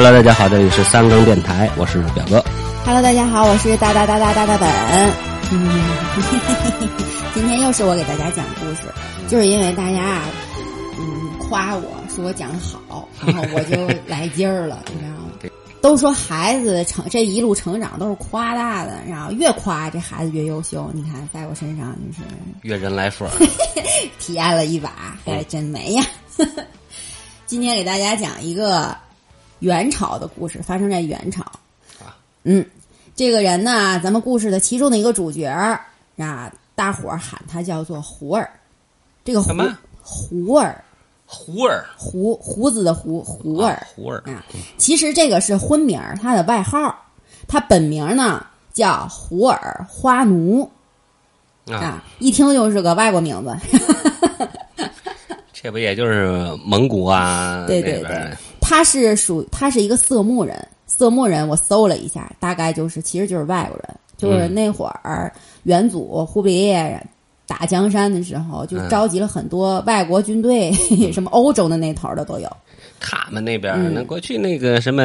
Hello，大家好，这里是三更电台，我是表哥。Hello，大家好，我是大大大大大大本。嗯，今天又是我给大家讲故事，就是因为大家啊，嗯，夸我说我讲的好，然后我就来劲儿了，你知道吗？都说孩子成这一路成长都是夸大的，然后越夸这孩子越优秀。你看，在我身上就是越人来佛，体验了一把，还真没呀。今天给大家讲一个元朝的故事，发生在元朝。啊。嗯，这个人呢，咱们故事的其中的一个主角儿啊，大伙儿喊他叫做胡儿。这个胡什么？胡儿，胡儿，胡胡子的胡胡儿。啊胡儿，啊，其实这个是婚名儿，他的外号，他本名呢叫胡尔花奴。啊，啊，一听就是个外国名字。这不也就是蒙古啊？对对对，他是属他是一个色目人，色目人我搜了一下，大概就是其实就是外国人，就是嗯那会儿元祖忽必烈打江山的时候，就嗯。召集了很多外国军队，什么欧洲的那头的都有。他们那边嗯。那过去那个什么，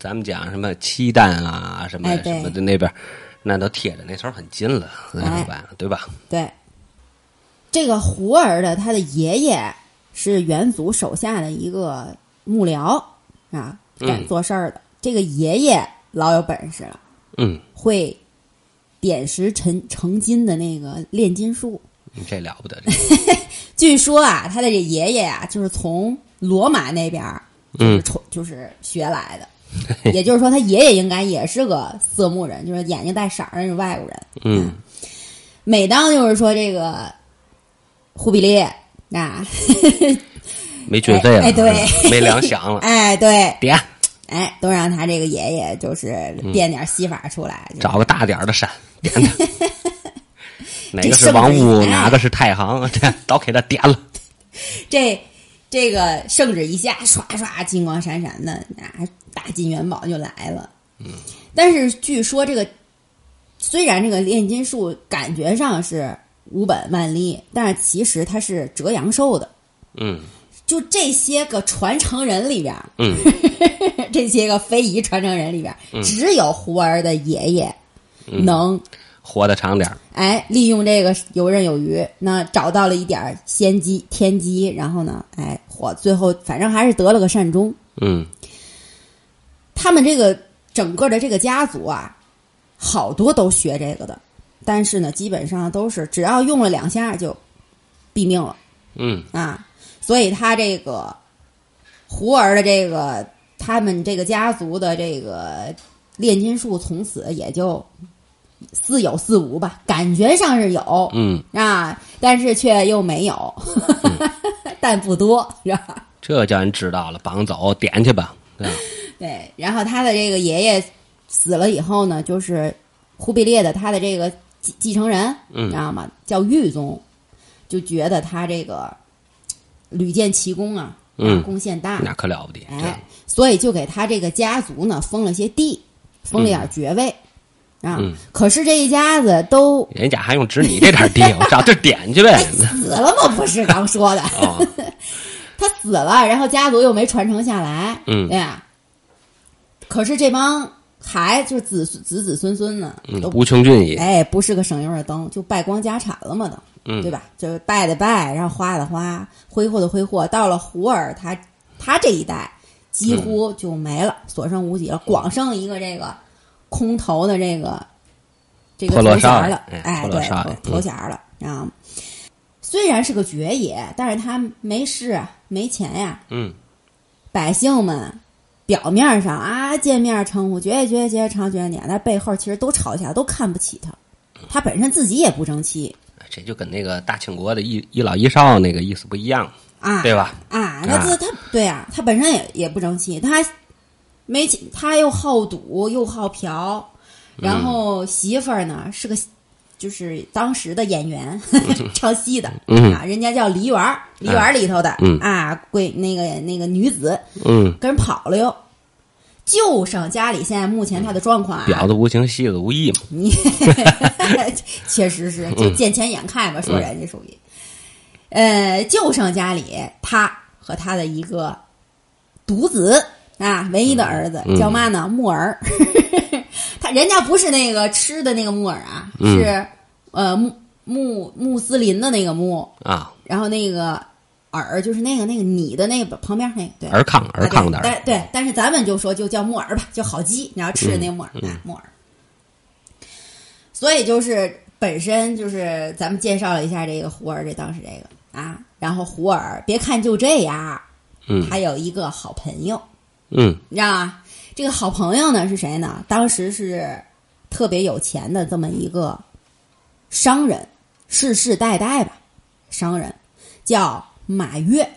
咱们讲什么契丹啊，什么哎什么的那边，那都贴着那头很近了，那哎。说白了，对吧？对，这个胡儿的他的爷爷是元祖手下的一个幕僚啊，干嗯做事儿的。这个爷爷老有本事了。嗯，会点石成成金的那个炼金术。这了不得，这 据说啊，他的这爷爷啊，就是从罗马那边儿就是嗯抽、就是学来的，也就是说，他爷爷应该也是个色目人，就是眼睛带色儿的那种外国人。嗯，每当就是说这个忽必烈啊，没军费了，哎哎对没粮饷了，哎，对，点哎，都让他这个爷爷就是变点戏法出来，就是找个大点儿的山。哪个是王屋，哎哪个是太行，这都给他点了。这这个圣旨一下，唰唰金光闪闪的，那，大金元宝就来了。嗯，但是据说这个虽然这个炼金术感觉上是无本万利，但是其实它是折阳寿的。嗯就这些个传承人里边儿，嗯，这些个非遗传承人里边儿，只有胡儿的爷爷能活得长点儿。哎，利用这个游刃有余，那找到了一点先机天机，然后呢，哎，火最后反正还是得了个善终。嗯他们这个整个的这个家族啊，好多都学这个的，但是呢，基本上都是只要用了两下就毙命了嗯啊。所以他这个胡儿的这个他们这个家族的这个炼金术，从此也就似有似无吧，感觉上是有，嗯，啊，但是却又没有，但不多，是吧？这叫人知道了，绑走点去吧。对吧？对，然后他的这个爷爷死了以后呢，就是忽必烈的他的这个继继承人，嗯知道吗？叫裕宗，就觉得他这个屡建奇功啊，嗯贡献大，那可了不得。哎，所以就给他这个家族呢封了些地，封了点爵位。啊，嗯可是这一家子都人家还用指你这点地，我找地儿点去呗。死了吗？不是刚说的，哦，他死了，然后家族又没传承下来，嗯对呀。可是这帮孩子，就是子子子孙孙呢，嗯都无穷尽也。哎，不是个省油的灯，就败光家产了嘛都，嗯对吧？就是败的败，然后花的花，挥霍的挥霍，到了胡儿他他这一代几乎就没了，所剩无几了，光剩一个这个空头的这个这个头衔了，哎哎，对，头头衔了，然后虽然是个爵爷，但是他没势啊，没钱呀、嗯百姓们表面上啊见面称呼爵爷爵爷爵爷长爵爷年，但背后其实都吵架，都看不起他。他本身自己也不争气这就跟那个大清国的一一老一少那个意思不一样，啊，对吧？啊，那这他对啊，他本身也也不争气，他还没钱，他又好赌又好嫖，然后媳妇儿呢是个就是当时的演员，唱戏的、嗯。啊，人家叫梨园儿，梨园儿里头的、嗯。啊，贵那个那个女子嗯，跟人跑了哟。就剩家里现在目前他的状况啊，婊子无情，戏子无义嘛。你 确实是就见钱眼开吧，说人家属于，呃，就剩家里他和他的一个独子啊，唯一的儿子叫嘛呢？木耳。他人家不是那个吃的那个木耳啊，是呃穆穆穆斯林的那个穆啊，然后那个耳就是那个那个你的那个旁边那个对。尔康尔康的对对，但是咱们就说就叫木耳吧，就好鸡，你要吃的那个木耳啊木耳。所以就是本身就是咱们介绍了一下这个胡儿，这当时这个啊，然后胡儿别看就这样，嗯，还有一个好朋友，嗯，你知道吗？这个好朋友呢是谁呢？当时是特别有钱的这么一个商人，世世代代吧，商人叫马跃。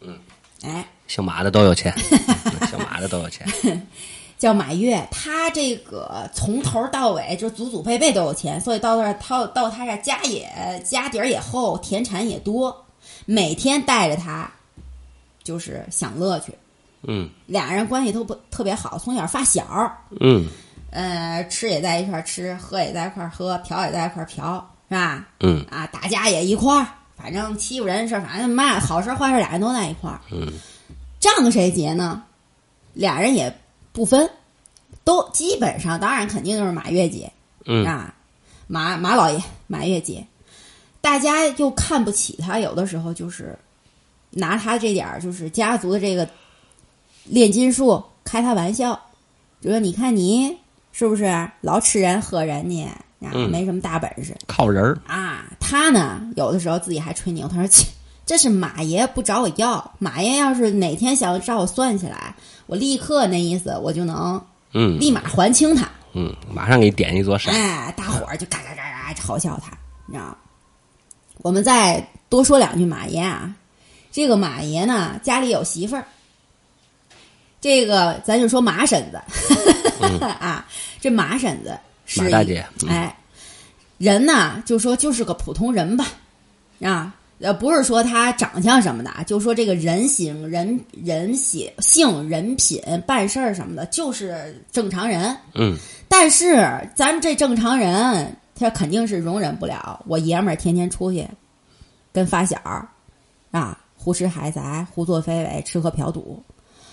嗯，哎，姓马的都有钱，姓马的都有钱。叫马跃，他这个从头到尾就祖祖辈辈都有钱，所以到这儿到到他这家也家底儿也厚，田产也多，每天带着他就是享乐去。嗯，俩人关系都不特别好，从小发小。嗯，呃，吃也在一块儿吃，喝也在一块儿喝，嫖也在一块儿嫖，是吧？嗯，啊，打架也一块儿，反正欺负人事反正嘛好事坏事俩人都在一块儿。嗯，账谁结呢？俩人也不分，都基本上，当然肯定都是马月结。嗯啊，马马老爷马月结，大家又看不起他，有的时候就是拿他这点儿就是家族的这个炼金术开他玩笑，就说你看你是不是老吃人喝人呢？啊，嗯没什么大本事靠人儿。啊。他呢，有的时候自己还吹牛，他说：“切，这是马爷不找我要，马爷要是哪天想找我算起来，我立刻那意思我就能嗯立马还清他。”嗯，马上给你点一座山。哎，大伙儿就嘎嘎嘎嘎嘲笑他，你知道吗？我们再多说两句马爷啊，这个马爷呢，家里有媳妇儿。这个咱就说马婶子、啊，这马婶子是一马大姐嗯。哎，人呢就说就是个普通人吧，啊，呃，不是说他长相什么的啊，就说这个人形、人人血性、人品、办事儿什么的，就是正常人。嗯。但是咱们这正常人，他肯定是容忍不了我爷们儿天天出去跟发小儿啊胡吃海塞、胡作非为、吃喝嫖赌，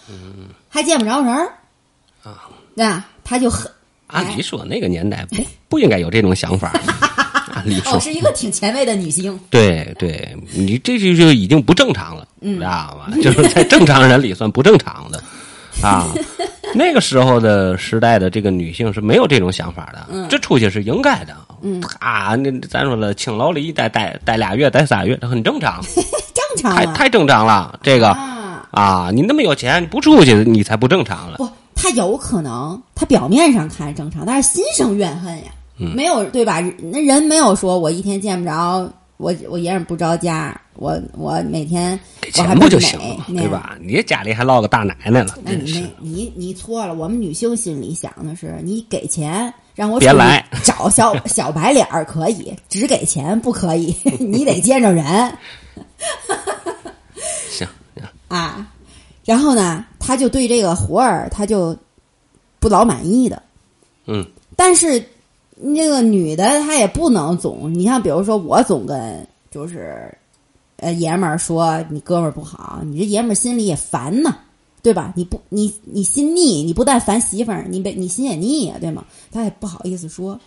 嗯，还见不着人儿啊，那他就很按理说那个年代不不应该有这种想法。按理说哦，，是一个挺前卫的女性。对对，你这就就已经不正常了，嗯知道吗？就是在正常人里算不正常的啊。那个时候的时代的这个女性是没有这种想法的，嗯这出去是应该的。嗯啊，那咱说了，青楼里待待待俩月，待仨月，这很正常，正常啊太太正常了。这个啊，啊，你那么有钱，你不出去，你才不正常了。不，他有可能他表面上看正常，但是心生怨恨呀，嗯没有对吧？那人没有说我一天见不着我，我爷们儿不着家，我我每天给钱不就行了嘛，对吧？你家里还落个大奶奶了，那你你你错了，我们女性心里想的是，你给钱让我别来找小 小白脸儿可以，只给钱不可以，你得见着人行 行，啊。然后呢，他就对这个活儿他就不老满意的，嗯但是那个女的她也不能总，你像比如说我总跟就是呃爷们儿说你哥们儿不好，你这爷们儿心里也烦呐，对吧？你不你你心腻，你不但烦媳妇儿，你被你心也腻呀，对吗？他也不好意思说，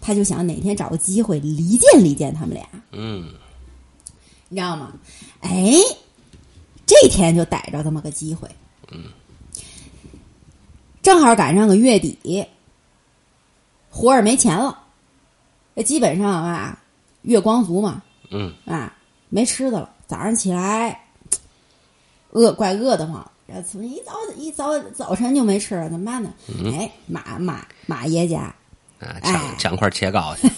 他就想哪天找个机会离间离间他们俩，嗯你知道吗？哎，这天就逮着这么个机会，嗯，正好赶上个月底，活儿没钱了，这基本上啊，月光族嘛，嗯。啊，没吃的了。早上起来，饿怪饿得慌，然后从一早一早早晨就没吃了，怎么办呢？哎，马马马爷家。啊，哎。抢抢块切糕去，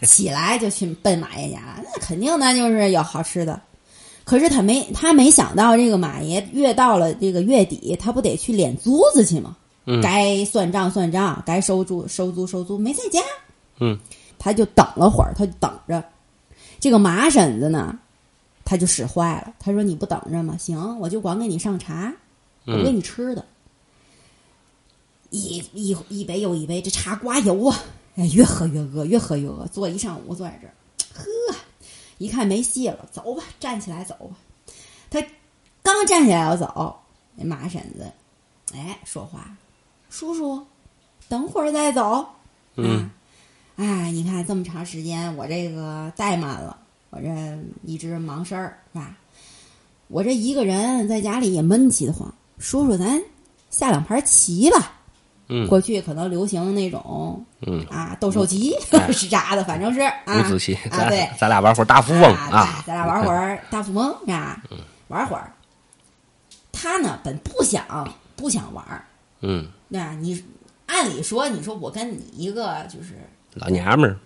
起来就去奔马爷家了，那肯定那就是有好吃的。可是他没他没想到，这个马爷越到了这个月底，他不得去敛租子去吗？嗯该算账算账，该收租收租收租，没在家。嗯他就等了会儿，他就等着。这个马婶子呢，他就使坏了。他说：“你不等着吗？行，我就光给你上茶，我给嗯你吃的。一一一杯又一杯，这茶刮油啊！哎，越喝越饿，越喝越饿。坐一上午坐在这儿，呵，一看没戏了，走吧，站起来走吧。他刚站起来要走，那马婶子，哎，说话，叔叔，等会儿再走。嗯，哎，你看这么长时间，我这个怠慢了，我这一直忙事儿，是吧？我这一个人在家里也闷气得慌。叔叔，咱下两盘棋吧。嗯过去可能流行那种嗯，啊斗兽棋 哎。是啥的，反正是啊五子棋，啊，对，咱俩玩会儿大富翁啊，啊，咱俩玩会儿大富翁啊，玩会儿。他呢本不想不想玩儿，嗯，那你按理说，你说我跟你一个就是老娘们儿，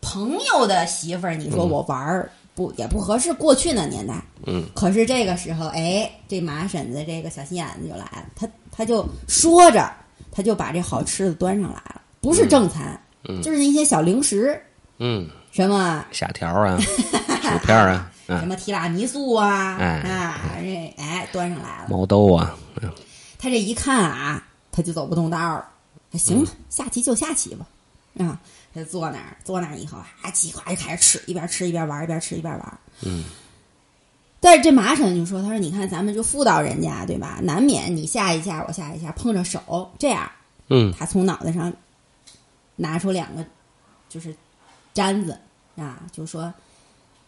朋友的媳妇儿，你说我玩儿不也不合适？过去那年代，嗯，可是这个时候，哎，这马婶子这个小心眼子就来了，他他就说着，他就把这好吃的端上来了，不是正餐，嗯就是那些小零食，嗯，什么虾条啊，薯片啊，什啊，么提拉米苏啊，哎啊，这哎端上来了。毛豆啊，他这一看啊，他就走不动道儿。行吧，下棋就下棋吧，啊，他就坐那儿，坐那儿以后啊，叽呱就开始吃，一边吃一边玩，一边吃一边玩。嗯，但是这马婶就说：“他说你看咱们就妇道人家对吧？难免你下一下我下一下碰着手，这样嗯。他从脑袋上拿出两个就是簪子啊，就说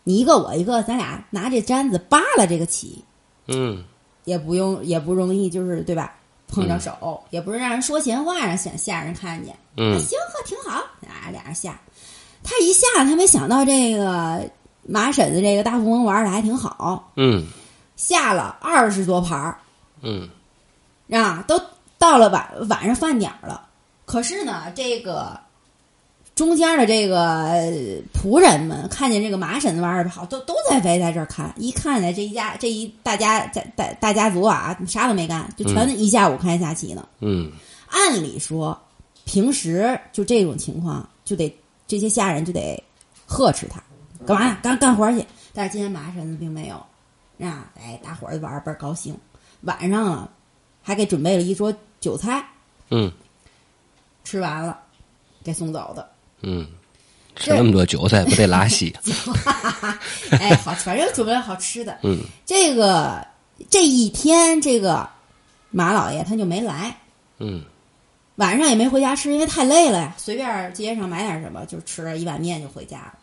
你一个我一个，咱俩拿这簪子扒拉这个棋，嗯也不用也不容易，就是对吧？碰着手、也不是让人说闲话，让想吓人看见。啊，嗯行，呵，挺好。啊，俩人下，他一下他没想到这个马婶子这个大富翁玩的还挺好，嗯下了二十多盘儿嗯啊，都到了晚晚上饭点儿了。可是呢，这个中间的这个呃仆人们看见这个麻婶子玩的好，都都在围在这儿看。一看呢，这一家这一大家在大大家族啊，啥都没干，就全一下午看下棋呢。嗯按理说，平时就这种情况，就得这些下人就得呵斥他，干嘛呀？干干活去。但是今天麻婶子并没有，啊，哎，大伙儿玩儿倍儿高兴。晚上了，还给准备了一桌酒菜，嗯吃完了，给送走的。嗯，吃那么多韭菜不得拉稀？哎，好，反正准备了好吃的。嗯这个这一天，这个马老爷他就没来，嗯晚上也没回家吃，因为太累了呀，随便街上买点什么，就吃了一碗面就回家了。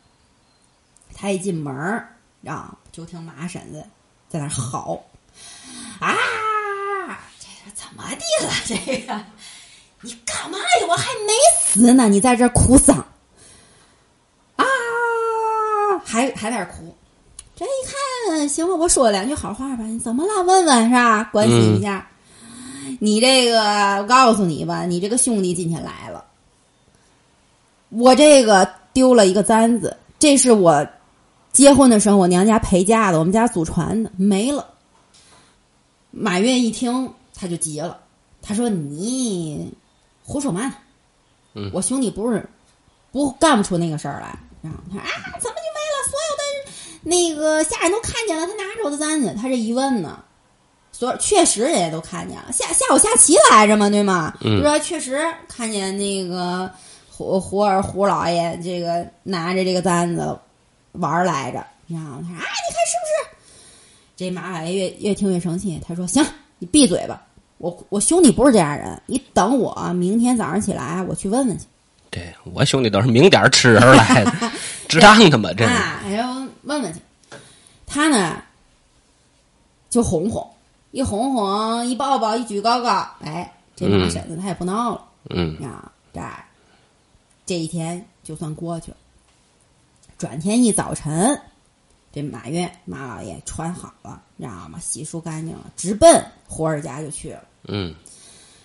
他一进门儿啊，就听马婶子在那儿嚎啊，这是怎么的了？这个你干嘛呀？我还没死呢，你在这儿哭丧啊，还还在那儿哭。这一看，行吧，我说两句好话吧，你怎么了？问问是吧？关心一下。你这个，我告诉你吧，你这个兄弟今天来了，我这个丢了一个簪子，这是我结婚的时候我娘家陪嫁的，我们家祖传的，没了。马月一听，他就急了，他说：“你胡说嘛呢？嗯我兄弟不是不干不出那个事儿来。”然后他说：“啊，怎么就没了？所有的那个下人都看见了，他拿着我的簪子。他这一问呢，所确实人家都看见了，下下午下棋来着嘛，对吗？嗯就说确实看见那个胡胡儿胡老爷这个拿着这个簪子玩儿来着。然后他说：“啊，你看是不是？”这马老爷越越听越生气，他说：“行，你闭嘴吧，我我兄弟不是这样人，你等我明天早上起来，我去问问去。”对我兄弟都是明点儿吃人来的，值当的嘛？这是啊，然后问问去。他呢，就哄哄，一哄哄，一抱抱，一举高高，哎，这马嗯婶子他也不闹了嗯啊，这这一天就算过去了。转天一早晨，这马月马老爷穿好了，你知道吗？洗漱干净了，直奔胡儿家就去了。嗯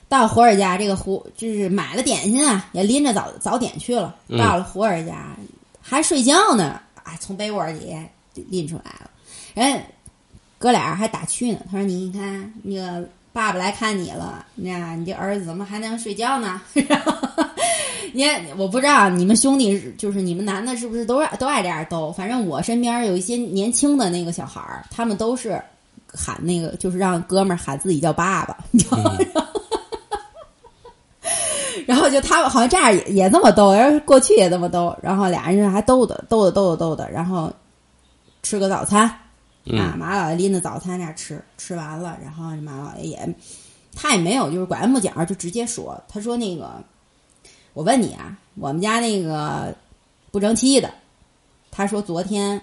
到胡儿家，这个胡就是买了点心啊，也拎着早早点去了。嗯到了胡儿家，还睡觉呢，哎，从被窝里拎出来了。人哥俩还打趣呢，他说：“你看那个爸爸来看你了，那你这儿子怎么还能睡觉呢？” 你，我不知道你们兄弟就是你们男的是不是都都爱这样逗？反正我身边有一些年轻的那个小孩儿，他们都是喊那个，就是让哥们儿喊自己叫爸爸，你知道吗？然后就他们好像这样也也这么逗，然后过去也这么逗，然后俩人还逗的逗的逗的逗的，然后吃个早餐，啊，马老爷拎着早餐那吃，吃完了，然后马老爷也他也没有就是拐弯抹角，就直接说，他说那个我问你啊，我们家那个不争气的，他说昨天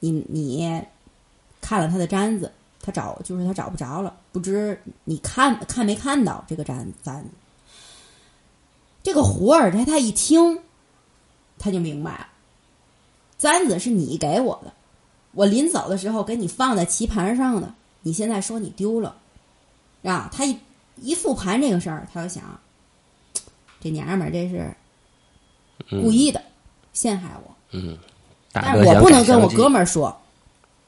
你你看了他的簪子，他找就是他找不着了，不知你看看没看到这个簪簪子。这个胡尔他他一听，他就明白了，簪子是你给我的，我临走的时候给你放在棋盘上的，你现在说你丢了，啊，他一一复盘这个事儿，他就想，这娘们儿这是故意的、陷害我，嗯，但是我不能跟我哥们儿说，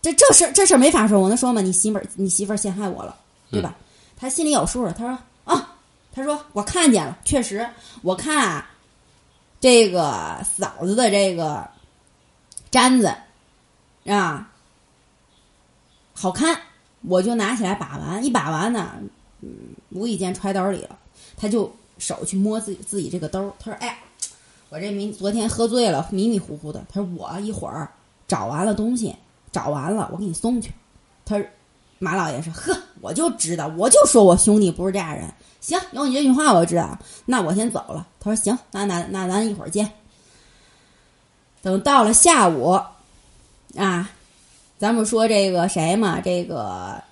这这事这事儿没法说，我能说吗？你媳妇儿你媳妇儿陷害我了，对吧？他心里有数了。他说啊，他说我看见了，确实，我看啊，这个嫂子的这个簪子啊，好看，我就拿起来把玩，一把玩呢，嗯，无意间揣兜里了，他就手去摸自己自己这个兜儿，他说：“哎，我这明昨天喝醉了，迷迷糊糊的。”他说：“我一会儿找完了东西，找完了我给你送去。”他说马老爷说：“呵，我就知道，我就说我兄弟不是这样人。行，有你这句话我知道，那我先走了。”他说：“行，那那那咱一会儿见。”等到了下午，啊，咱们说这个谁嘛，这个，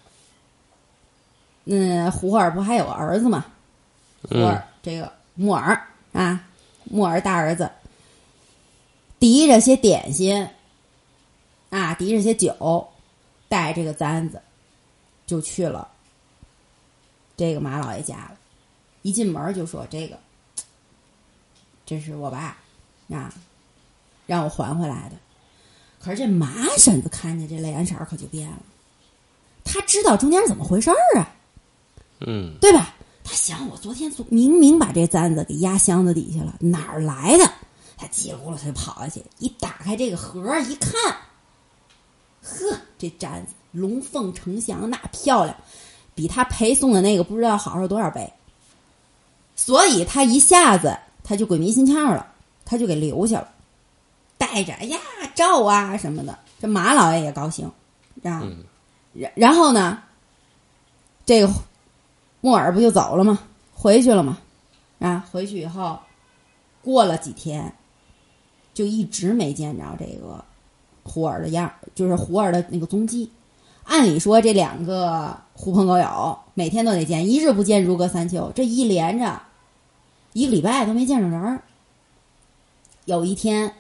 嗯，胡尔不还有个儿子嘛？胡儿、这个木耳啊，木耳大儿子，提着些点心，啊，提着些酒，带这个簪子，就去了这个马老爷家了。一进门就说：“这个，这是我爸啊，让我还回来的。”可是这马婶子看见这脸色可就变了，他知道中间怎么回事儿啊，嗯对吧？他想，我昨天明明把这簪子给压箱子底下了，哪儿来的？他叽里咕噜他就跑下去，一打开这个盒儿一看，呵，这簪子龙凤呈祥，那漂亮，比他陪送的那个不知道好上多少倍。所以他一下子他就鬼迷心窍了，他就给留下了，带着哎呀照啊什么的。这马老爷也高兴，啊，然然后呢，这个木耳不就走了吗？回去了吗？啊，回去以后，过了几天，就一直没见着这个胡儿的样儿，就是胡儿的那个踪迹。按理说，这两个狐朋狗友每天都得见，一日不见如隔三秋。这一连着一个礼拜都没见着人儿。有一天，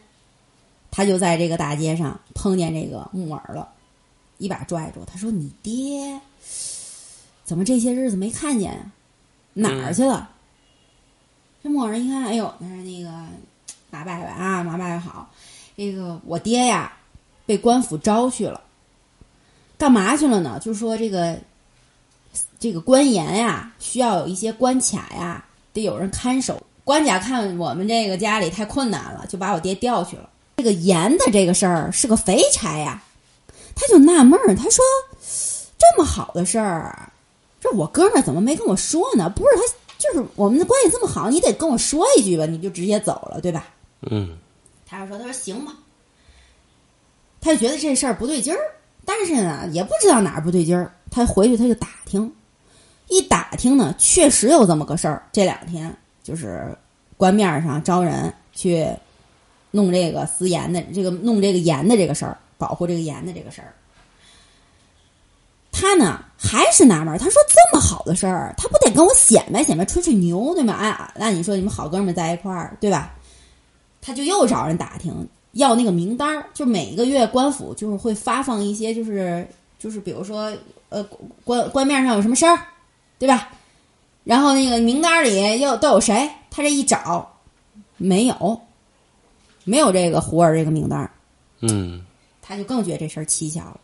他就在这个大街上碰见这个木耳了，一把拽住他说：“你爹怎么这些日子没看见啊？哪儿去了？”这木耳一看，哎呦，他说那个马伯伯啊，马伯伯好，这个我爹呀被官府招去了，干嘛去了呢？就说这个这个官盐呀，需要有一些关卡呀，得有人看守。官家看我们这个家里太困难了，就把我爹调去了。这个盐的这个事儿是个肥差呀，他就纳闷儿，他说这么好的事儿，这我哥们儿怎么没跟我说呢？不是他，就是我们的关系这么好，你得跟我说一句吧，你就直接走了，对吧？嗯他就说：“他说行吧。”他就觉得这事儿不对劲儿，但是呢，也不知道哪儿不对劲儿。他回去他就打听，一打听呢，确实有这么个事儿。这两天就是官面上招人去弄这个私盐的，这个弄这个盐的这个事儿，保护这个盐的这个事儿。他呢还是纳闷，他说这么好的事儿，他不得跟我显摆显摆，吹吹牛，对吗？按按你说，你们好哥们儿在一块儿，对吧？他就又找人打听，要那个名单儿，就每个月官府就是会发放一些，就是就是比如说呃官官面上有什么事儿，对吧？然后那个名单儿里又都有谁？他这一找，没有，没有这个胡儿这个名单儿，嗯他就更觉得这事儿蹊跷了。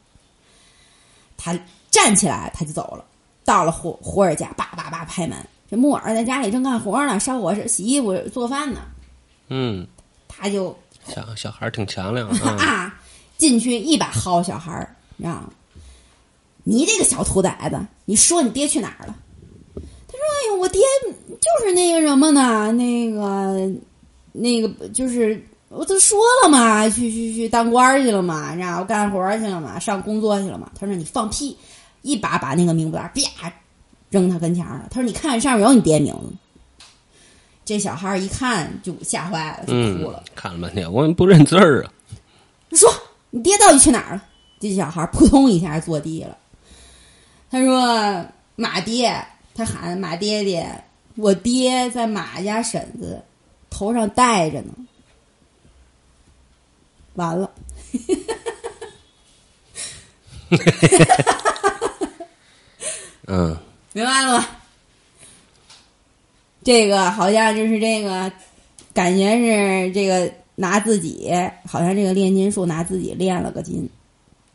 他站起来，他就走了，到了胡胡儿家，叭叭叭拍门。这木耳在家里正干活呢，烧火是洗衣服、做饭呢。嗯，他就小小孩儿挺强 亮啊。啊进去一把薅小孩儿，你知道吗？你这个小兔崽子，你说你爹去哪儿了？他说：“哎呦，我爹就是那个什么呢？那个，那个就是我都说了嘛，去去去当官儿去了嘛，然后干活儿去了嘛，上工作去了嘛。他说你放屁，一把把那个名簿袋儿啪扔他跟前了。他说你看上面有你爹名字。这小孩一看就吓坏了，就嗯哭了。，看了半天，我不认字儿啊。说你爹到底去哪儿了？这小孩扑通一下坐地了。他说：“马爹，他喊马爹爹，我爹在马家婶子头上戴着呢。”完了，嗯，明白了吗？这个好像就是这个，感觉是这个拿自己，好像这个炼金术拿自己炼了个金，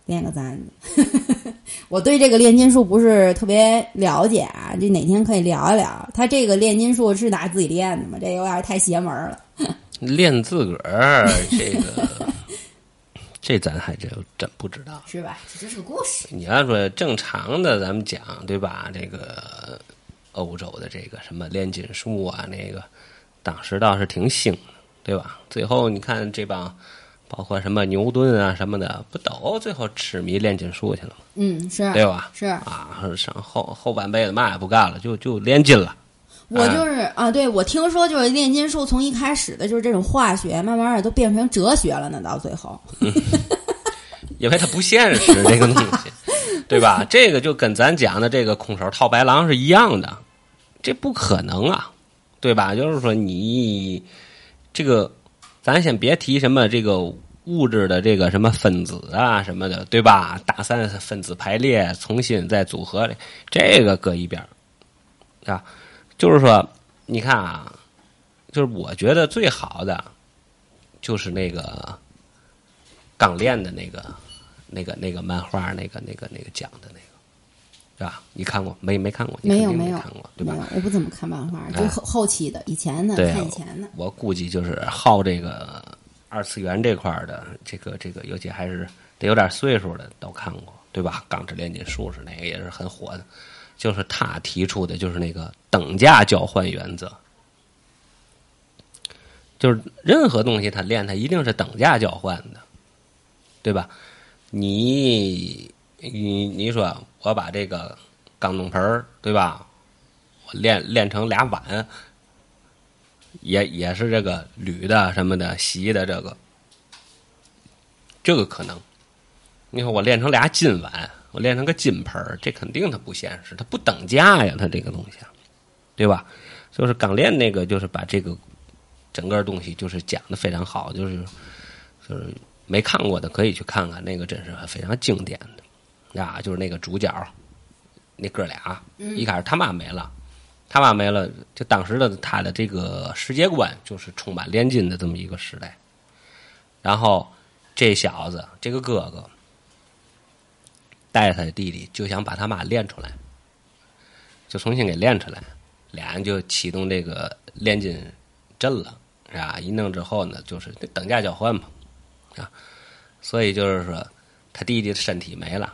炼个簪子。我对这个炼金术不是特别了解啊，这哪天可以聊一聊。他这个炼金术是拿自己炼的吗？这有点太邪门了。练自个儿这个，这咱还真真不知道。是吧？这就是个故事。你要说正常的，咱们讲对吧？这个欧洲的这个什么炼金术啊，那个当时倒是挺兴的，对吧？最后你看这帮，包括什么牛顿啊什么的，不都最后痴迷炼金术去了吗？嗯，是对吧？是，啊，上后后半辈子嘛也不干了，就就炼金了。我就是啊，对我听说就是炼金术从一开始的就是这种化学，慢慢的都变成哲学了呢，到最后。因为它不现实，这个东西，对吧？这个就跟咱讲的这个空手套白狼是一样的，这不可能啊，对吧？就是说你这个，咱先别提什么这个物质的这个什么分子啊什么的，对吧？打散分子排列，重新再组合的，这个搁一边儿啊。就是说，你看啊，就是我觉得最好的就是那个钢炼的那个。那个那个漫画，那个那个那个讲的那个，是吧？你看过没？没看过？你没有没有看过，对吧？没有，我不怎么看漫画，就哎后后期的，以前的对看以前的。我估计就是好这个二次元这块的，这个这个，尤其还是得有点岁数的都看过，对吧？《钢之炼金术士》那个也是很火的，就是他提出的就是那个等价交换原则，就是任何东西它炼它一定是等价交换的，对吧？你你你说我把这个钢弄盆，对吧？我炼炼成俩碗，也也是这个铝的什么的锡的这个，这个可能。你说我炼成俩金碗，我练成个金盆儿，这肯定它不现实，它不等价呀，它这个东西，对吧？就是刚练那个，就是把这个整个东西就是讲的非常好，就是就是没看过的可以去看看，那个真是非常经典的啊，就是那个主角那哥俩，一开始他妈没了。他妈没了，就当时的他的这个世界观就是充满炼金的这么一个时代。然后这小子，这个哥哥带着他的弟弟，就想把他妈练出来，就重新给练出来，俩人就启动这个炼金阵了，是吧？一弄之后呢，就是等价交换嘛，啊，所以就是说，他弟弟的身体没了，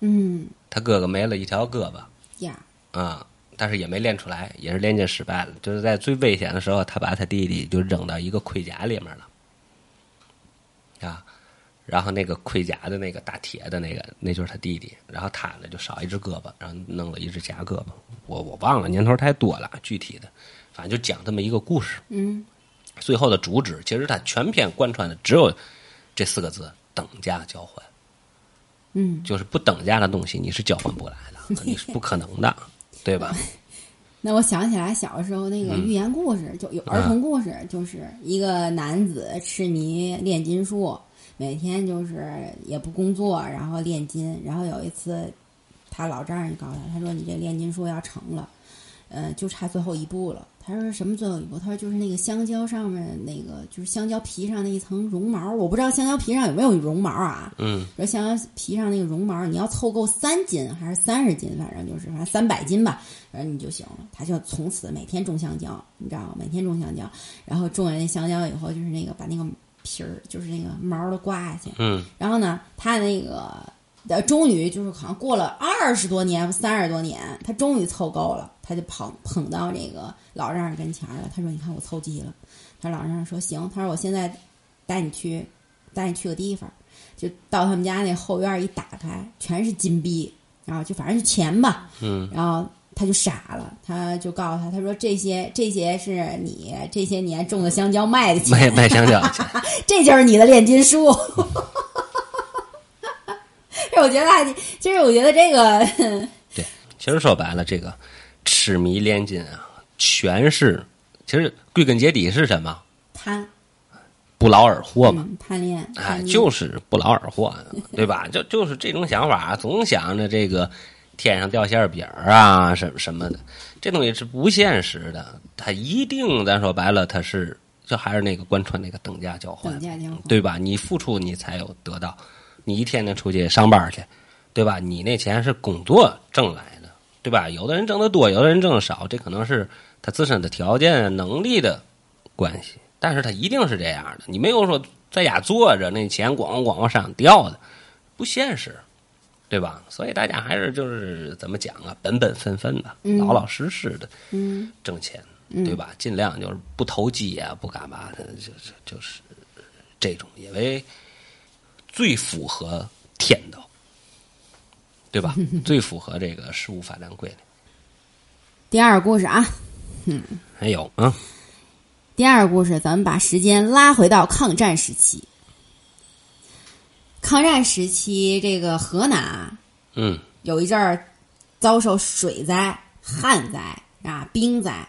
嗯他哥哥没了一条胳膊，呀，啊、但是也没练出来，也是炼金失败了。就是在最危险的时候，他把他弟弟就扔到一个盔甲里面了，啊，然后那个盔甲的那个大铁的那个，那就是他弟弟。然后他呢就少一只胳膊，然后弄了一只假胳膊。我我忘了年头太多了，具体的，反正就讲这么一个故事。嗯最后的主旨，其实他全篇贯穿的只有这四个字：等价交换。嗯，就是不等价的东西，你是交换不来的，你是不可能的，对吧？那我想起来小时候那嗯个寓言故事，就有儿童故事，就是一个男子痴迷炼金术，每天就是也不工作，然后炼金。然后有一次，他老丈人就告诉他，他说：“你这炼金术要成了，呃，就差最后一步了。”他说：“什么最后一步？”他说：“就是那个香蕉上面那个，就是香蕉皮上那一层绒毛，我不知道香蕉皮上有没有绒毛啊。”嗯说香蕉皮上那个绒毛，你要凑够三斤还是三十斤，反正就是反正三百斤吧，反正你就行了。他就从此每天种香蕉，你知道吗？每天种香蕉，然后种完那香蕉以后，就是那个把那个皮儿，就是那个毛都刮下去。嗯然后呢，他那个呃，终于就是好像过了二十多年、三十多年，他终于凑够了。他就捧捧到这个老丈人跟前儿了。他说：“你看我凑齐了。”他老丈人说：“行。”他说：“我现在带你去，带你去个地方，就到他们家那后院儿一打开，全是金币，然后就反正是钱吧。嗯，然后他就傻了，他就告诉他，他说这些这些是你这些年种的香蕉卖的钱，卖卖香蕉，这就是你的炼金术。这我觉得还，其实我觉得这个，对，其实说白了，这个痴迷炼金啊，全是其实归根结底是什么？贪，不劳而获嘛。嗯，贪恋，哎，就是不劳而获，对吧？就就是这种想法，总想着这个天上掉馅饼啊，什么什么的，这东西是不现实的。它一定，咱说白了，它是就还是那个贯穿那个等价交换等，价交换，对吧？你付出，你才有得到。你一天天出去上班去，对吧？你那钱是工作挣来的，对吧？有的人挣得多，有的人挣得少，这可能是他自身的条件、能力的关系。但是他一定是这样的，你没有说在家坐着，那钱咣咣往上掉的，不现实，对吧？所以大家还是就是怎么讲啊，本本分分的，嗯老老实实的嗯挣钱，对吧？尽量就是不投机啊，不干嘛的，就是就是这种，因为最符合天道，对吧？最符合这个事物发展规律。第二个故事啊，还有啊，第二个故事，咱们把时间拉回到抗战时期。抗战时期，这个河南啊，嗯。有一阵儿遭受水灾、旱灾啊、冰灾，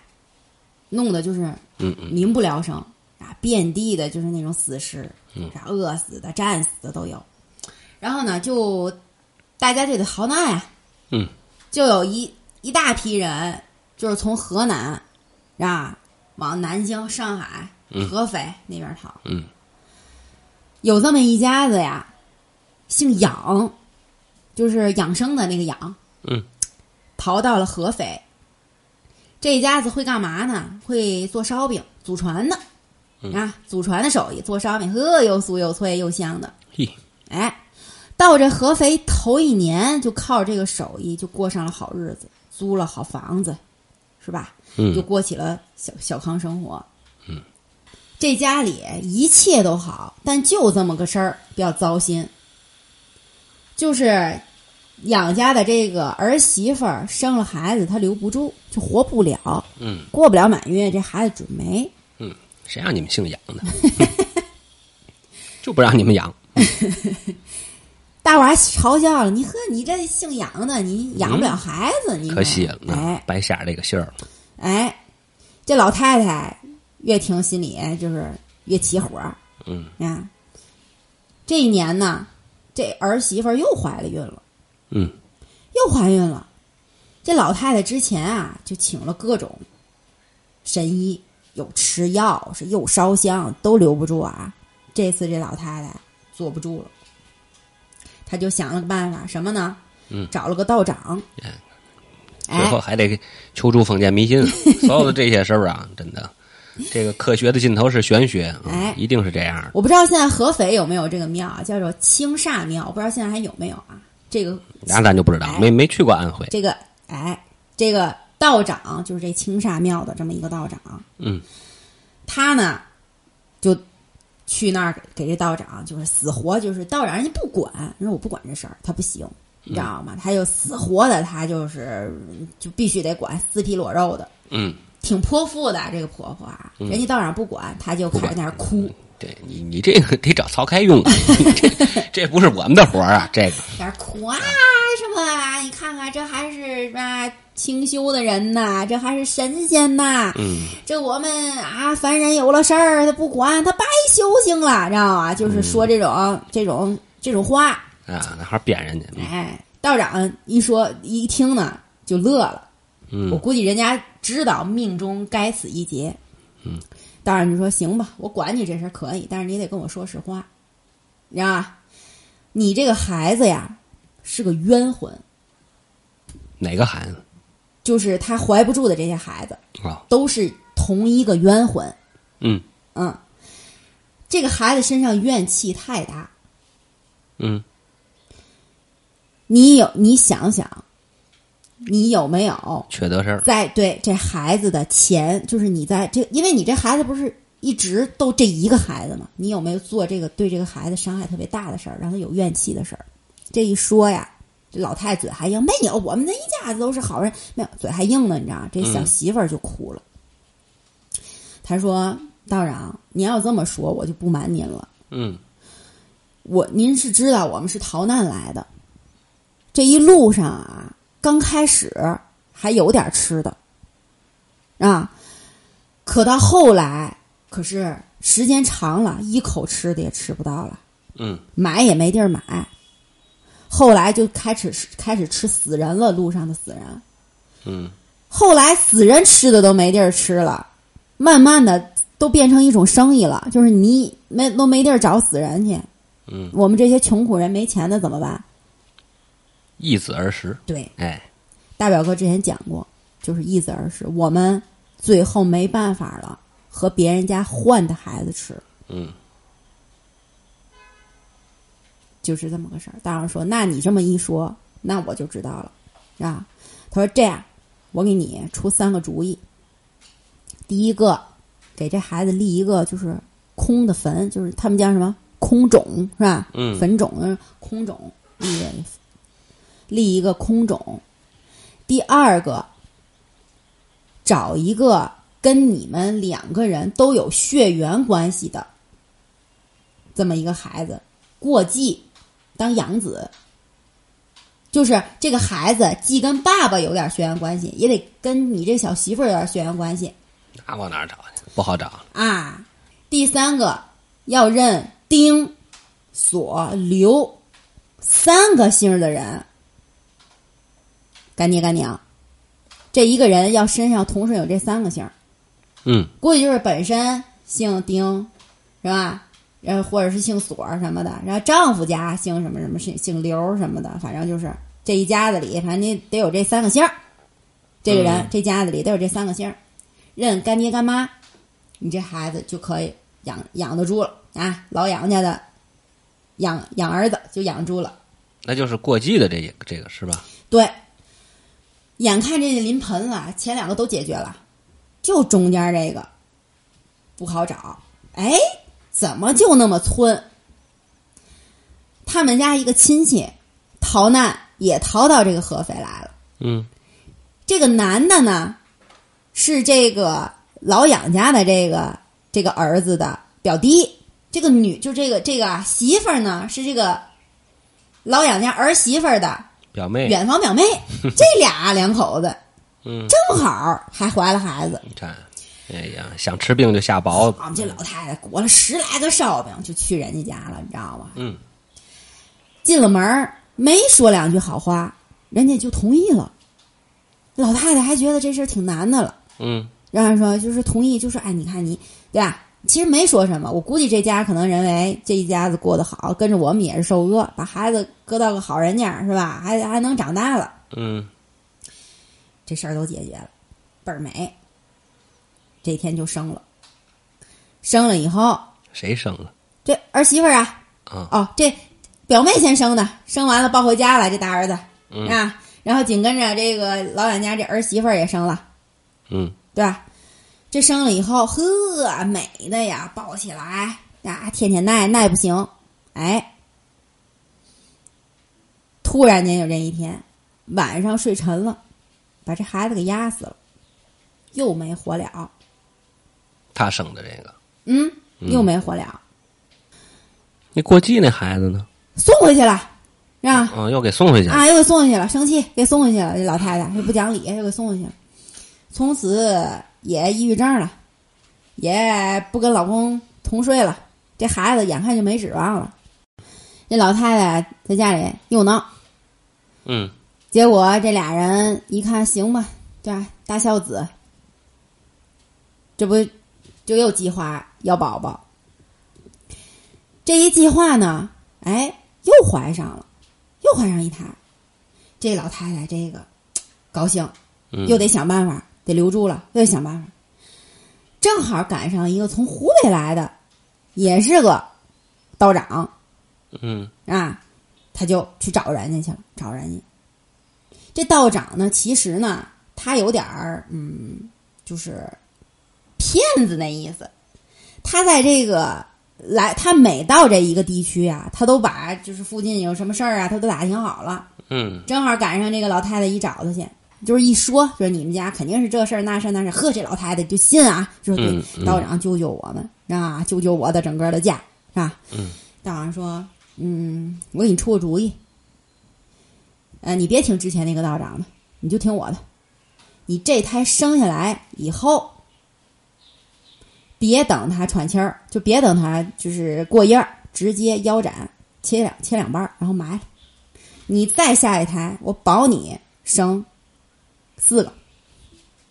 弄得就是嗯嗯。民不聊生啊，遍地的就是那种死尸，啥饿死的、战死的都有。然后呢，就大家就得逃难呀，嗯，就有一一大批人，就是从河南啊往南京、上海、合肥那边逃。嗯，有这么一家子呀，姓养，就是养生的那个养。嗯，逃到了合肥。这一家子会干嘛呢？会做烧饼，祖传的、啊，祖传的手艺，做烧饼，呵，又酥又脆又香的。嘿，哎，到这合肥头一年，就靠这个手艺，就过上了好日子，租了好房子，是吧？嗯就过起了小小康生活。嗯，这家里一切都好，但就这么个事儿比较糟心，就是养家的这个儿媳妇儿生了孩子，她留不住，就活不了，嗯过不了满月，这孩子准没。嗯，谁让你们姓杨的？就不让你们养。大伙儿还嘲笑了你，呵，你这姓杨的，你养不了孩子，你可惜了，哎白瞎这个信儿了。哎，这老太太越听心里就是越起火嗯啊。这一年呢，这儿媳妇儿又怀了孕了，嗯又怀孕了。这老太太之前啊，就请了各种神医，又吃药，是又烧香，都留不住啊。这次这老太太坐不住了，她就想了个办法，什么呢？嗯找了个道长，最后哎，还得求助封建迷信。所有的这些事儿啊，真的，这个科学的尽头是玄学，啊哎一定是这样的。我不知道现在合肥有没有这个庙啊，叫做青煞庙，我不知道现在还有没有啊？这个那咱就不知道，哎没没去过安徽。这个哎，这个道长就是这青煞庙的这么一个道长，嗯他呢就去那儿给给这道长就是死活就是道长人家不管，人说我不管这事儿，他不行，你知道吗？他就死活的他就是就必须得管，撕皮裸肉的，嗯，挺泼妇的这个婆婆啊，人家道长不管，她就开始在那儿哭，对你你这个得找曹开用，这 这不是我们的活儿啊，这个在那儿哭啊什么啊？你看看这还是啊清修的人呐，这还是神仙呐。嗯这我们啊凡人有了事儿他不管，他白修行了，知道吗？就是说这种、这种这种话。啊，那还贬人家。嗯哎，道长一说一听呢就乐了。我嗯估计人家知道命中该死一劫。嗯，道长就说行吧，我管你这事儿可以，但是你得跟我说实话，你知道吧？你这个孩子呀是个冤魂，哪个孩子就是他怀不住的这些孩子啊？都是同一个冤魂。嗯嗯，这个孩子身上怨气太大，嗯你有你想想，你有没有缺德事儿，在对这孩子的前，就是你在这，因为你这孩子不是一直都这一个孩子嘛，你有没有做这个对这个孩子伤害特别大的事儿，让他有怨气的事儿？这一说呀，这老太太嘴还硬，没有，我们那一家子都是好人，没有，嘴还硬呢，你知道？这小媳妇儿就哭了，她说：“道长，您要这么说，我就不瞒您了。嗯我您是知道我们是逃难来的，这一路上啊，刚开始还有点吃的，啊，可到后来，可是时间长了，一口吃的也吃不到了，嗯买也没地儿买，后来就开始开始吃死人了，路上的死人，嗯后来死人吃的都没地儿吃了，慢慢的都变成一种生意了，就是你没都没地儿找死人去。嗯，我们这些穷苦人没钱的怎么办？易子而食，对，哎，大表哥之前讲过，就是易子而食。我们最后没办法了，和别人家换的孩子吃，嗯就是这么个事儿。大长说：“那你这么一说，那我就知道了，啊。”他说：“这样，我给你出三个主意。第一个，给这孩子立一个就是空的坟，就是他们叫什么空冢是吧？嗯坟冢呃空冢立个立一个空种。第二个，找一个跟你们两个人都有血缘关系的这么一个孩子过继当养子。就是这个孩子既跟爸爸有点血缘关系，也得跟你这小媳妇儿有点血缘关系那往哪儿找去？不好找，啊。第三个要认丁、索、刘三个姓儿的人，干爹干娘，这一个人要身上同时有这三个姓儿，嗯估计就是本身姓丁，是吧？然后或者是姓索什么的，然后丈夫家姓什么什么，姓姓刘什么的，反正就是这一家子里，反正你得有这三个姓儿。这个人、嗯这家子里得有这三个姓儿，认干爹干妈，你这孩子就可以养养得住了啊！老杨家的养养儿子就养住了。那就是过继的这个这个是吧？对，眼看这临盆了，前两个都解决了，就中间这个不好找。哎，怎么就那么村？他们家一个亲戚逃难，也逃到这个合肥来了。嗯这个男的呢，是这个老养家的这个这个儿子的表弟。这个女就这个这个啊媳妇儿呢，是这个老养家儿媳妇儿的表妹，远房表妹，这俩两口子嗯，正好还怀了孩子。你看，哎呀，想吃病就下雹子，我们这老太太裹了十来个烧饼就去人家家了，你知道吗？嗯进了门没说两句好话，人家就同意了。老太太还觉得这事儿挺难的了，嗯让人说就是同意，就说哎，你看你对吧？其实没说什么，我估计这家可能认为这一家子过得好，跟着我们也是受饿，把孩子搁到个好人家是吧？还还能长大了，嗯。这事儿都解决了，倍儿美。这天就生了，生了以后，谁生了？这儿媳妇儿啊，啊？哦，这表妹先生的，生完了抱回家了，这大儿子、嗯。啊，然后紧跟着这个老远家这儿媳妇儿也生了，嗯。对吧？这生了以后，呵，美的呀，抱起来呀，天天耐耐不行，哎，突然间有这一天，晚上睡沉了，把这孩子给压死了，又没活了，他生的这个，嗯，又没活了，那过继那孩子呢？送回去了，是吧？啊，又给送回去了。啊，又给送回去了，生气给送回去了。这老太太又不讲理，又给送回去了。从此也抑郁症了，也不跟老公同睡了。这孩子眼看就没指望了。这老太太在家里又闹，嗯结果这俩人一看行吧，对吧？大孝子，这不就又计划要宝宝？这一计划呢，哎，又怀上了，又怀上一胎。这老太太这个 高兴，嗯，又得想办法，得留住了，又得想办法。正好赶上一个从湖北来的，也是个道长嗯啊，他就去找人家去了，找人家。这道长呢，其实呢，他有点儿嗯，就是骗子那意思。他在这个来，他每到这一个地区啊，他都把就是附近有什么事儿啊，他都打听好了。嗯正好赶上这个老太太一找他去，就是一说，说你们家肯定是这事儿那事儿那事儿，呵，这老太太就信啊，说对，嗯嗯道长救救我们啊，救救我的整个的家，是吧？嗯，道长说，嗯，我给你出个主意，呃，你别听之前那个道长的，你就听我的，你这胎生下来以后，别等他喘气儿，就别等他就是过夜儿，直接腰斩切两切两半儿，然后埋了。你再下一胎，我保你生四个，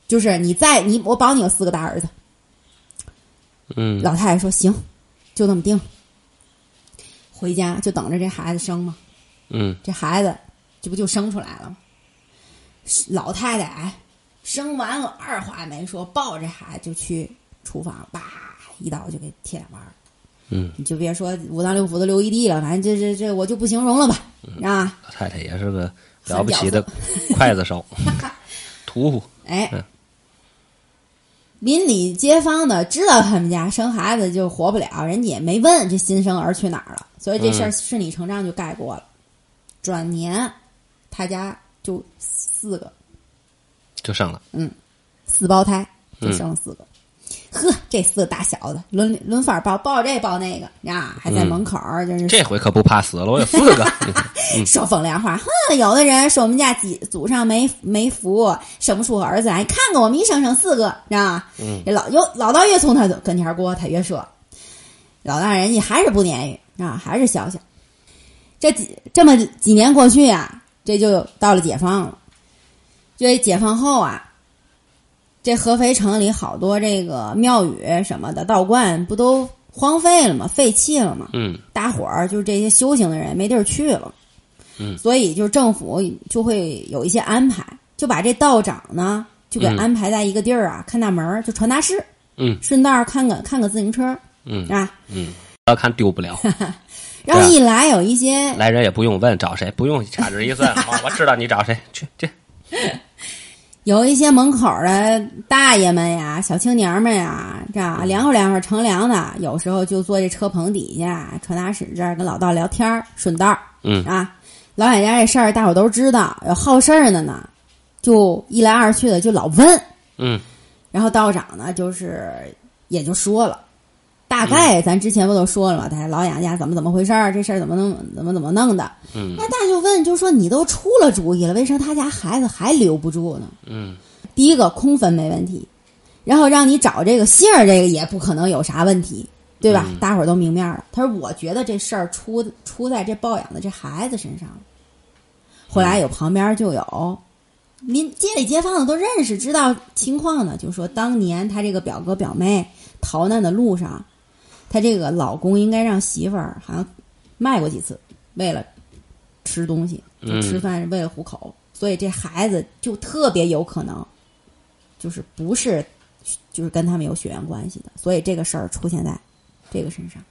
就是你再你我保你有四个大儿子。嗯老太太说行，就这么定。回家就等着这孩子生嘛，嗯这孩子这不就生出来了吗？老太太哎，生完了二话没说，抱着孩子就去厨房，叭一刀就给切两半儿。嗯，你就别说五脏六腑都流一地了，反正这这这我就不形容了吧，啊，老太太也是个了不起的筷子手，屠夫。哎嗯，邻里街坊的知道他们家生孩子就活不了，人家也没问这新生儿去哪儿了，所以这事儿顺理成章就盖过了。转年，他家就四个就生了，嗯四胞胎，就生了四个。呵，这四个大小子轮轮番抱，抱这抱那个呀，还在门口儿就是这回可不怕死了，我有四个。说风凉话，哼，有的人说我们家几祖上没没福，生不出儿子来。你看看我们一生生四个，是吧？嗯，这老有老道越从他跟前过，他越说，老大人家还是不撵语啊，还是小小。这几这么几年过去啊，这就到了解放了。这解放后啊，这合肥城里好多这个庙宇什么的道观不都荒废了吗？废弃了吗？嗯。大伙儿就是这些修行的人没地儿去了，嗯，所以就是政府就会有一些安排，就把这道长呢就给嗯。安排在一个地儿啊，看大门儿就传达室，嗯。顺道看个看个自行车嗯啊，嗯，要看丢不了，然后一来有一些来人也不用问找谁，不用掐指一算，好 我知道你找谁，去去。有一些门口的大爷们呀、小青年们呀，这样凉快凉快乘凉的，有时候就坐这车棚底下传达室这儿跟老道聊天儿顺道儿嗯。啊，老远家这事儿大伙都知道，有好事儿的呢，就一来二去的就老问，嗯。然后道长呢就是也就说了，大概咱之前不都说了吗？他老养家怎么怎么回事儿，这事儿怎么弄怎么怎么弄的？嗯那大就问，就说你都出了主意了，为什么他家孩子还留不住呢？嗯第一个空坟没问题，然后让你找这个姓儿，这个也不可能有啥问题，对吧？嗯大伙儿都明面了。他说：“我觉得这事儿出出在这抱养的这孩子身上了。”后来有旁边就有邻街里街坊的都认识，知道情况呢，就说当年他这个表哥表妹逃难的路上，他这个老公应该让媳妇儿好像卖过几次，为了吃东西，就嗯吃饭是为了糊口，所以这孩子就特别有可能，就是不是就是跟他们有血缘关系的，所以这个事儿出现在这个身上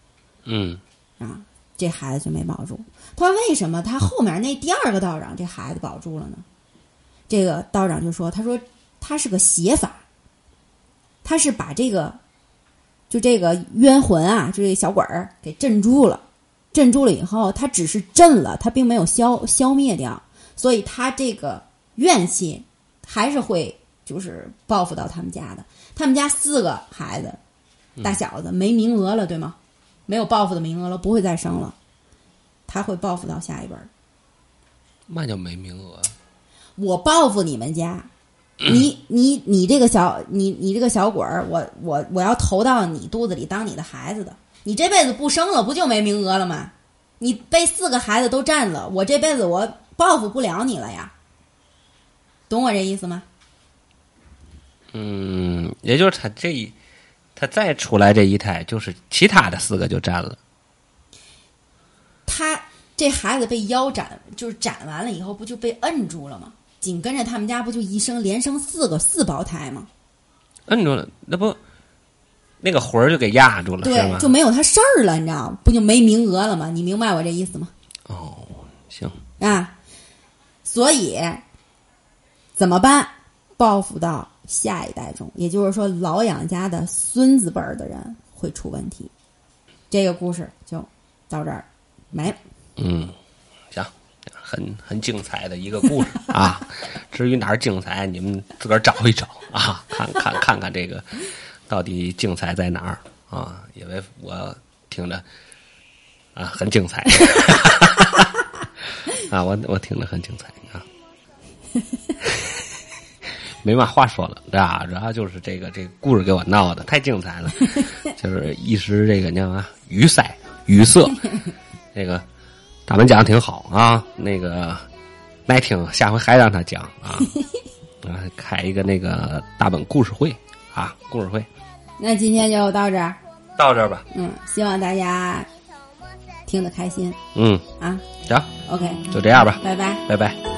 嗯啊，这孩子就没保住。他说为什么他后面那第二个道长这孩子保住了呢？这个道长就说：“他说他是个邪法，他是把这个就这个冤魂啊，就这个小鬼儿给镇住了。镇住了以后，他只是镇了，他并没有消消灭掉，所以他这个怨气还是会就是报复到他们家的。他们家四个孩子，大小子没名额了，对吗？没有报复的名额了，不会再生了，他会报复到下一辈儿。嘛叫没名额？我报复你们家，你你你这个小你你这个小鬼儿，我我我要投到你肚子里当你的孩子的，你这辈子不生了，不就没名额了吗？你被四个孩子都占了，我这辈子我报复不了你了呀，懂我这意思吗？嗯，也就是他这一，他再出来这一胎，就是其他的四个就占了。他这孩子被腰斩，就是斩完了以后，不就被摁住了吗？紧跟着他们家不就一生连生四个四胞胎吗？摁住了，那不那个魂儿就给压住了，对，就没有他事儿了，你知道吗？不就没名额了吗？你明白我这意思吗？哦，行，啊，所以怎么办？报复到下一代中，也就是说，老养家的孙子辈儿的人会出问题。这个故事就到这儿没了。嗯，行，很很精彩的一个故事 啊。至于哪儿精彩，你们自个儿找一找啊，看看看看这个到底精彩在哪儿啊？因为我听着啊很精彩 啊，我我听着很精彩啊。没嘛话说了，对吧？然后就是这个这个故事给我闹的太精彩了，就是一时这个叫啥语塞语塞。这个大门讲的挺好啊，那个耐听，下回还让他讲啊 啊，开一个那个大本故事会啊，故事会那今天就到这儿，到这儿吧。嗯，希望大家听得开心嗯，啊。行，OK，就这样吧，拜拜。拜拜。